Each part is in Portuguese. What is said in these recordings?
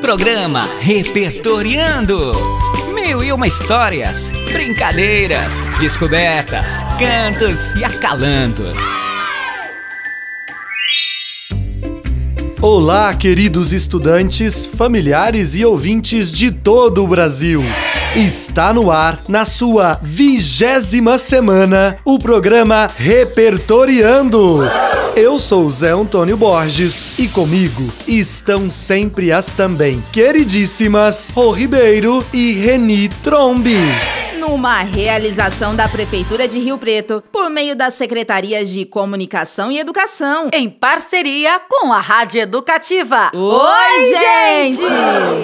Programa Repertoriando. Mil e uma histórias, brincadeiras, descobertas, cantos e acalantos. Olá, queridos estudantes, familiares e ouvintes de todo o Brasil. Está no ar, na sua vigésima semana, o programa Repertoriando. Eu sou Zé Antônio Borges e comigo estão sempre as também queridíssimas Rô Ribeiro e Reni Trombi uma realização da Prefeitura de Rio Preto, por meio das Secretarias de Comunicação e Educação, em parceria com a Rádio Educativa. Oi, gente!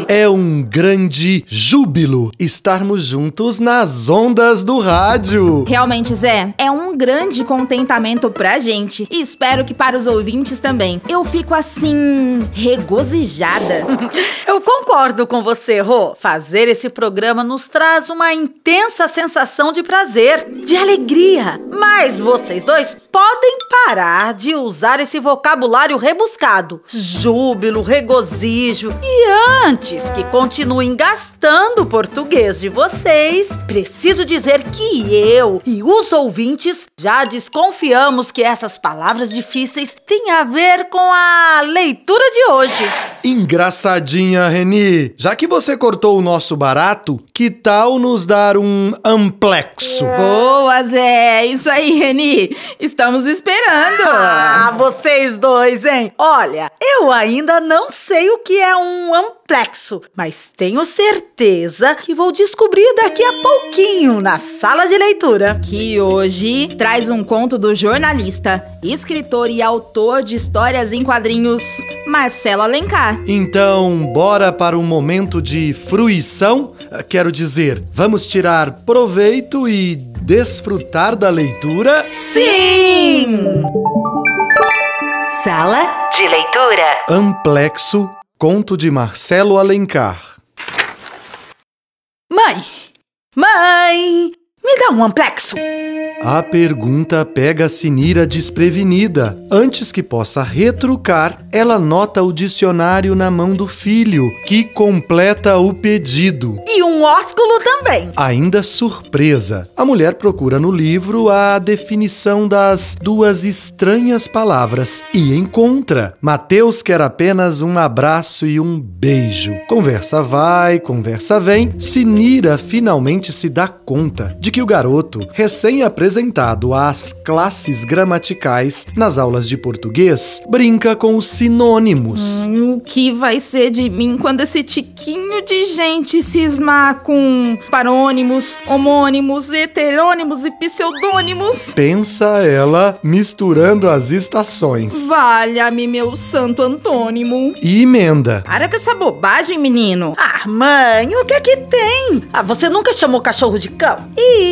É um grande júbilo estarmos juntos nas ondas do rádio. Realmente, Zé, é um grande contentamento pra gente e espero que para os ouvintes também. Eu fico assim, regozijada. Eu concordo com você, Rô. Fazer esse programa nos traz uma intensa essa sensação de prazer, de alegria. Mas vocês dois podem parar de usar esse vocabulário rebuscado: júbilo, regozijo. E antes que continuem gastando o português de vocês, preciso dizer que eu e os ouvintes já desconfiamos que essas palavras difíceis têm a ver com a leitura de hoje. Engraçadinha, Reni. Já que você cortou o nosso barato, que tal nos dar um amplexo. Boa, Zé! Isso aí, Reni! Estamos esperando! Ah, vocês dois, hein? Olha, eu ainda não sei o que é um amplexo, mas tenho certeza que vou descobrir daqui a pouquinho na sala de leitura. Que hoje traz um conto do jornalista, escritor e autor de histórias em quadrinhos, Marcelo Alencar. Então, bora para um momento de fruição? Quero dizer, vamos tirar proveito e desfrutar da leitura? Sim! Sala de leitura. Amplexo, conto de Marcelo Alencar. Mãe! Mãe! Me dá um amplexo! A pergunta pega a Sinira desprevenida. Antes que possa retrucar, ela nota o dicionário na mão do filho, que completa o pedido. E um ósculo também. Ainda surpresa, a mulher procura no livro a definição das duas estranhas palavras e encontra. Mateus quer apenas um abraço e um beijo. Conversa vai, conversa vem. Sinira finalmente se dá conta de que o garoto, recém-apresentado, apresentado às classes gramaticais nas aulas de português, brinca com os sinônimos. Hum, o que vai ser de mim quando esse tiquinho de gente cismar com parônimos, homônimos, heterônimos e pseudônimos? Pensa ela misturando as estações. Valha-me, meu santo antônimo. E emenda. Para com essa bobagem, menino. Ah, mãe, o que é que tem? Ah, você nunca chamou cachorro de cão? E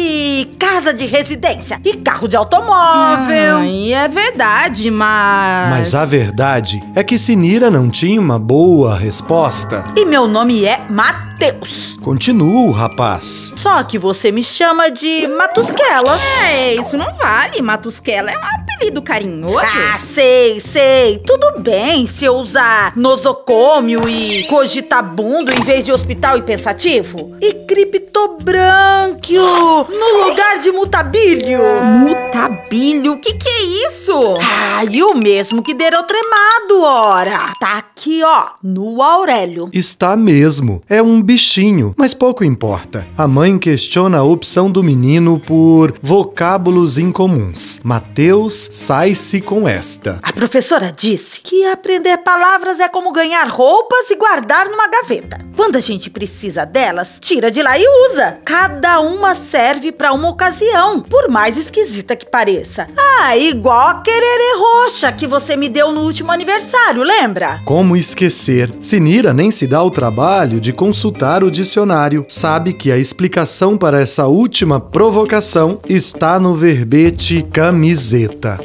casa de residência? e carro de automóvel. Ah, é verdade, mas. Mas a verdade é que Sinira não tinha uma boa resposta. E meu nome é Mateus. Continua, rapaz. Só que você me chama de Matusquela. É, isso não vale. Matusquela é um apelido carinhoso. Ah, sei, sei. Tudo bem se eu usar nosocômio e cogitabundo em vez de hospital e pensativo? E criptobrânquio no lugar de mutabilho Mutabilho. Mutabilho? O que que é isso? Ah, e o mesmo que derotremado, ora. Tá aqui, ó, no Aurélio. Está mesmo. É um bichinho, mas pouco importa. A mãe questiona a opção do menino por vocábulos incomuns. Mateus sai-se com esta. A professora disse que aprender palavras é como ganhar roupas e guardar numa gaveta. Quando a gente precisa delas, tira de lá e usa. Cada uma serve para uma ocasião, por mais esquisita que pareça. Ah, igual a quererê roxa que você me deu no último aniversário, lembra? Como esquecer? Sinira nem se dá o trabalho de consultar o dicionário. Sabe que a explicação para essa última provocação está no verbete camiseta.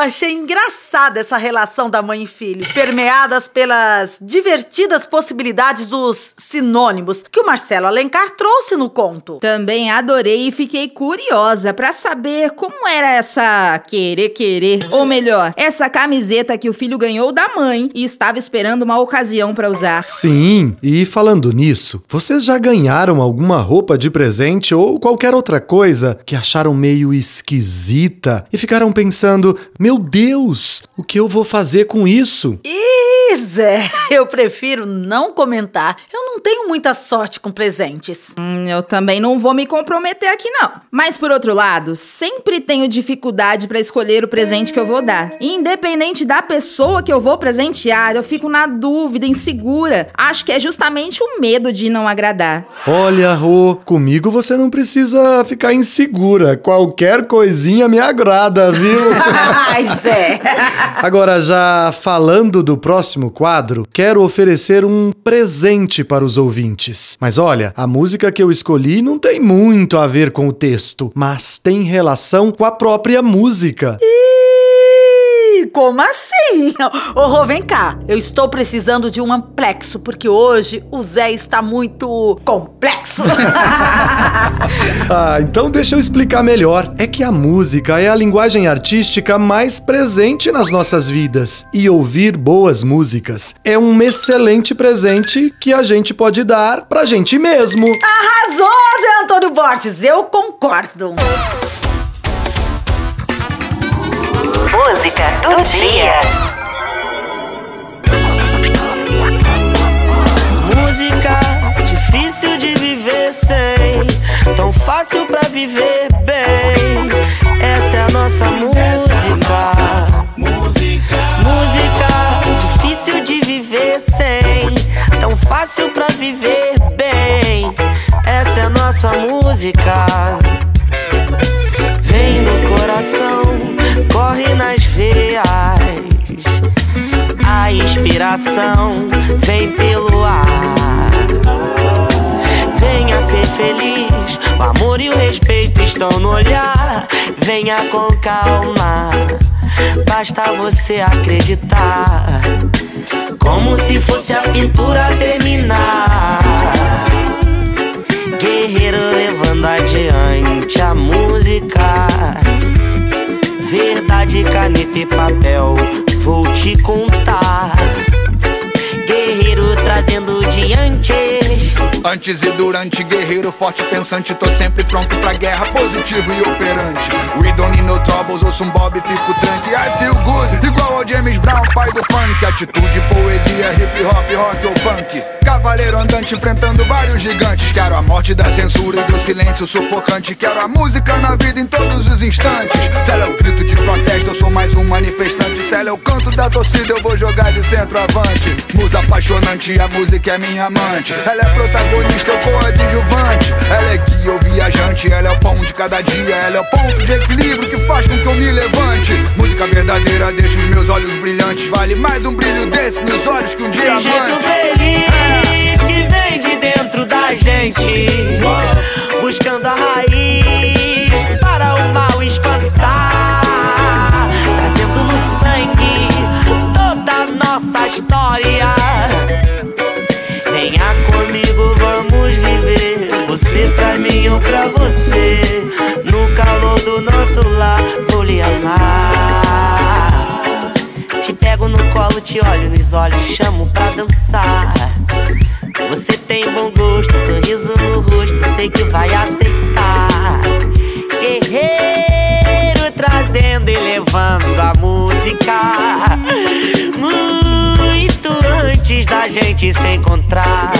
Achei engraçada essa relação da mãe e filho, permeadas pelas divertidas possibilidades dos sinônimos que o Marcelo Alencar trouxe no conto. Também adorei e fiquei curiosa para saber como era essa querer querer, ou melhor, essa camiseta que o filho ganhou da mãe e estava esperando uma ocasião para usar. Sim, e falando nisso, vocês já ganharam alguma roupa de presente ou qualquer outra coisa que acharam meio esquisita e ficaram pensando: "Meu Deus, o que eu vou fazer com isso?" Ih, Zé, eu prefiro não comentar. Eu não tenho muita sorte com presentes. Hum, eu também não vou me comprometer aqui não. Mas por outro lado, sempre tenho dificuldade para escolher o presente que eu vou dar. Independente da pessoa que eu vou presentear, eu fico na dúvida, insegura. Acho que é justamente o medo de não agradar. Olha, Rô, comigo você não precisa ficar insegura. Qualquer coisinha me agrada, viu? Ai, Zé. Agora, já falando do próximo quadro, quero oferecer um presente para os ouvintes. Mas olha, a música que eu escolhi não tem muito a ver com o texto, mas tem relação com a própria música. Ih, como assim? Ô, Rô, vem cá. Eu estou precisando de um amplexo, porque hoje o Zé está muito complexo. Ah, então deixa eu explicar melhor. É que a música é a linguagem artística mais presente nas nossas vidas. E ouvir boas músicas é um excelente presente que a gente pode dar pra gente mesmo. Arrasou, Zé Antônio Borges. Eu concordo. Do dia. Música difícil de viver sem, tão fácil pra viver bem. Essa é a nossa música. Música difícil de viver sem, tão fácil pra viver bem. Essa é a nossa música. Vem pelo ar. Venha ser feliz, o amor e o respeito estão no olhar. Venha com calma, basta você acreditar. Como se fosse a pintura terminar. Guerreiro levando adiante a música. Verdade, caneta e papel, vou te contar. Guerreiro trazendo diante. Antes e durante, guerreiro forte pensante, tô sempre pronto pra guerra, positivo e operante. We don't need no troubles, ouço um bob e fico tranque. I feel good, igual ao James Brown, pai do funk. Atitude, poesia, hip hop, rock ou funk. Cavaleiro andante enfrentando vários gigantes. Quero a morte da censura e do silêncio sufocante. Quero a música na vida em todos os instantes. Se ela é o grito de protesto, eu sou mais um manifestante. Se ela é o canto da torcida, eu vou jogar de centroavante. Musa apaixonante, a música é minha amante. Ela é protagonista, eu coadjuvante. Ela é guia ou viajante, ela é o pão de cada dia. Ela é o ponto de equilíbrio que faz com que eu me levante. Música verdadeira deixa os meus olhos brilhantes. Vale mais um brilho desse nos olhos que um diamante. jeito feliz que vem de dentro da gente, buscando a raiz para o mal espantar, trazendo no sangue toda a nossa história. Venha comigo. Mim, eu pra você. No calor do nosso lar, vou lhe amar. Te pego no colo, te olho nos olhos, chamo pra dançar. Você tem bom gosto, sorriso no rosto, sei que vai aceitar. Guerreiro trazendo e levando a música. Muito antes da gente se encontrar.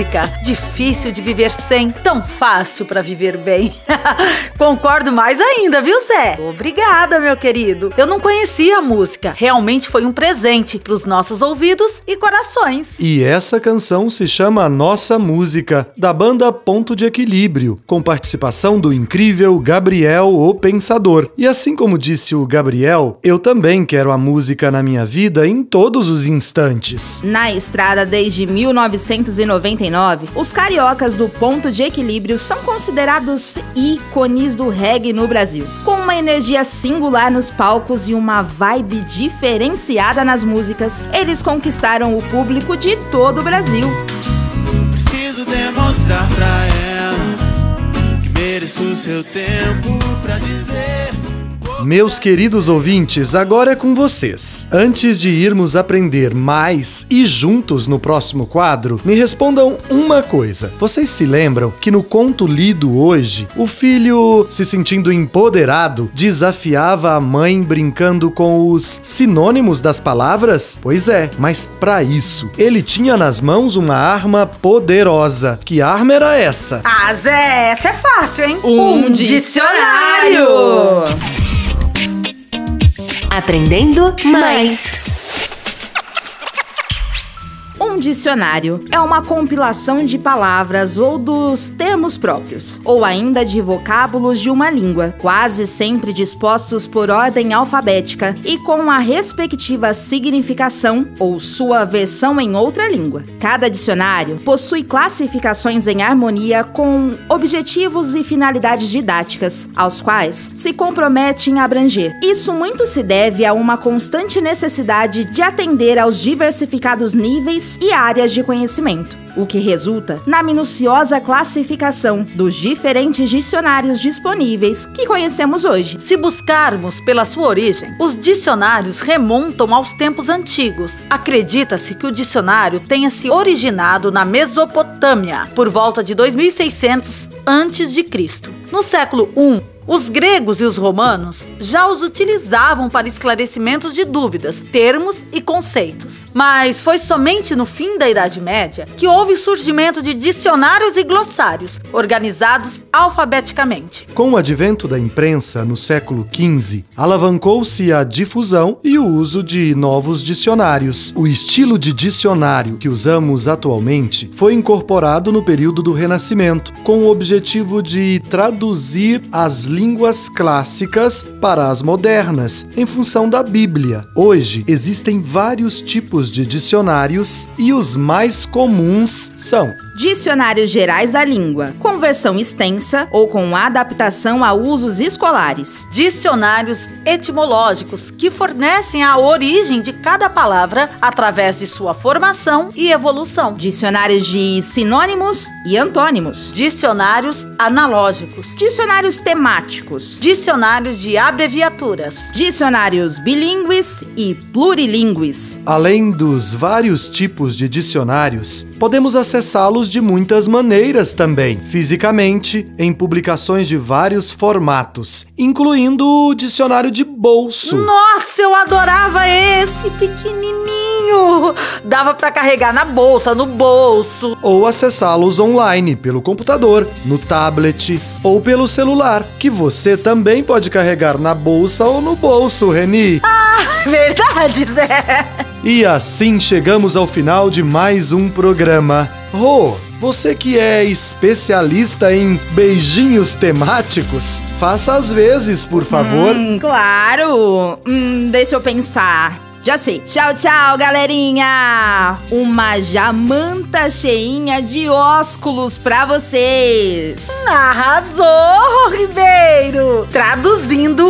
Música. Difícil de viver sem, tão fácil para viver bem. Concordo mais ainda, viu, Zé? Obrigada, meu querido. Eu não conhecia a música. Realmente foi um presente para os nossos ouvidos e corações. E essa canção se chama Nossa Música, da banda Ponto de Equilíbrio, com participação do incrível Gabriel o Pensador. E assim como disse o Gabriel, eu também quero a música na minha vida em todos os instantes. Na estrada desde 1999, os cariocas do Ponto de Equilíbrio são considerados ícones do reggae no Brasil. Com uma energia singular nos palcos e uma vibe diferenciada nas músicas, eles conquistaram o público de todo o Brasil. Preciso demonstrar pra ela que mereço seu tempo pra dizer. Meus queridos ouvintes, agora é com vocês. Antes de irmos aprender mais e juntos no próximo quadro, me respondam uma coisa. Vocês se lembram que no conto lido hoje, o filho, se sentindo empoderado, desafiava a mãe brincando com os sinônimos das palavras? Pois é, mas para isso, ele tinha nas mãos uma arma poderosa. Que arma era essa? Ah, Zé, essa é fácil, hein? Um, dicionário! Aprendendo mais. Um dicionário é uma compilação de palavras ou dos termos próprios, ou ainda de vocábulos de uma língua, quase sempre dispostos por ordem alfabética e com a respectiva significação ou sua versão em outra língua. Cada dicionário possui classificações em harmonia com objetivos e finalidades didáticas, aos quais se compromete em abranger. Isso muito se deve a uma constante necessidade de atender aos diversificados níveis e áreas de conhecimento, o que resulta na minuciosa classificação dos diferentes dicionários disponíveis que conhecemos hoje. Se buscarmos pela sua origem, os dicionários remontam aos tempos antigos. Acredita-se que o dicionário tenha se originado na Mesopotâmia por volta de 2600 a.C. No século I, os gregos e os romanos já os utilizavam para esclarecimentos de dúvidas, termos e conceitos. Mas foi somente no fim da Idade Média que houve o surgimento de dicionários e glossários, organizados alfabeticamente. Com o advento da imprensa no século XV, alavancou-se a difusão e o uso de novos dicionários. O estilo de dicionário que usamos atualmente foi incorporado no período do Renascimento, com o objetivo de traduzir as línguas clássicas para as modernas, em função da Bíblia. Hoje existem vários tipos de dicionários e os mais comuns são Dicionários Gerais da Língua, com versão extensa ou com adaptação a usos escolares. Dicionários etimológicos que fornecem a origem de cada palavra através de sua formação e evolução. Dicionários de sinônimos e antônimos. Dicionários analógicos. Dicionários temáticos. Dicionários de abreviaturas. Dicionários bilíngues e plurilíngues. Além dos vários tipos de dicionários, podemos acessá-los de muitas maneiras também, fisicamente, em publicações de vários formatos, incluindo o dicionário de bolso. Nossa, eu adorava esse pequenininho. Dava para carregar na bolsa, no bolso. Ou acessá-los online pelo computador, no tablet ou pelo celular, que você também pode carregar na bolsa ou no bolso, Reni. Ah, verdade, Zé. E assim chegamos ao final de mais um programa. Rô, você que é especialista em beijinhos temáticos, faça às vezes, por favor. Hum, claro. Hum, deixa eu pensar. Já sei. Tchau, tchau, galerinha! Uma jamanta cheinha de ósculos pra vocês! Arrasou, Ribeiro! Traduzindo,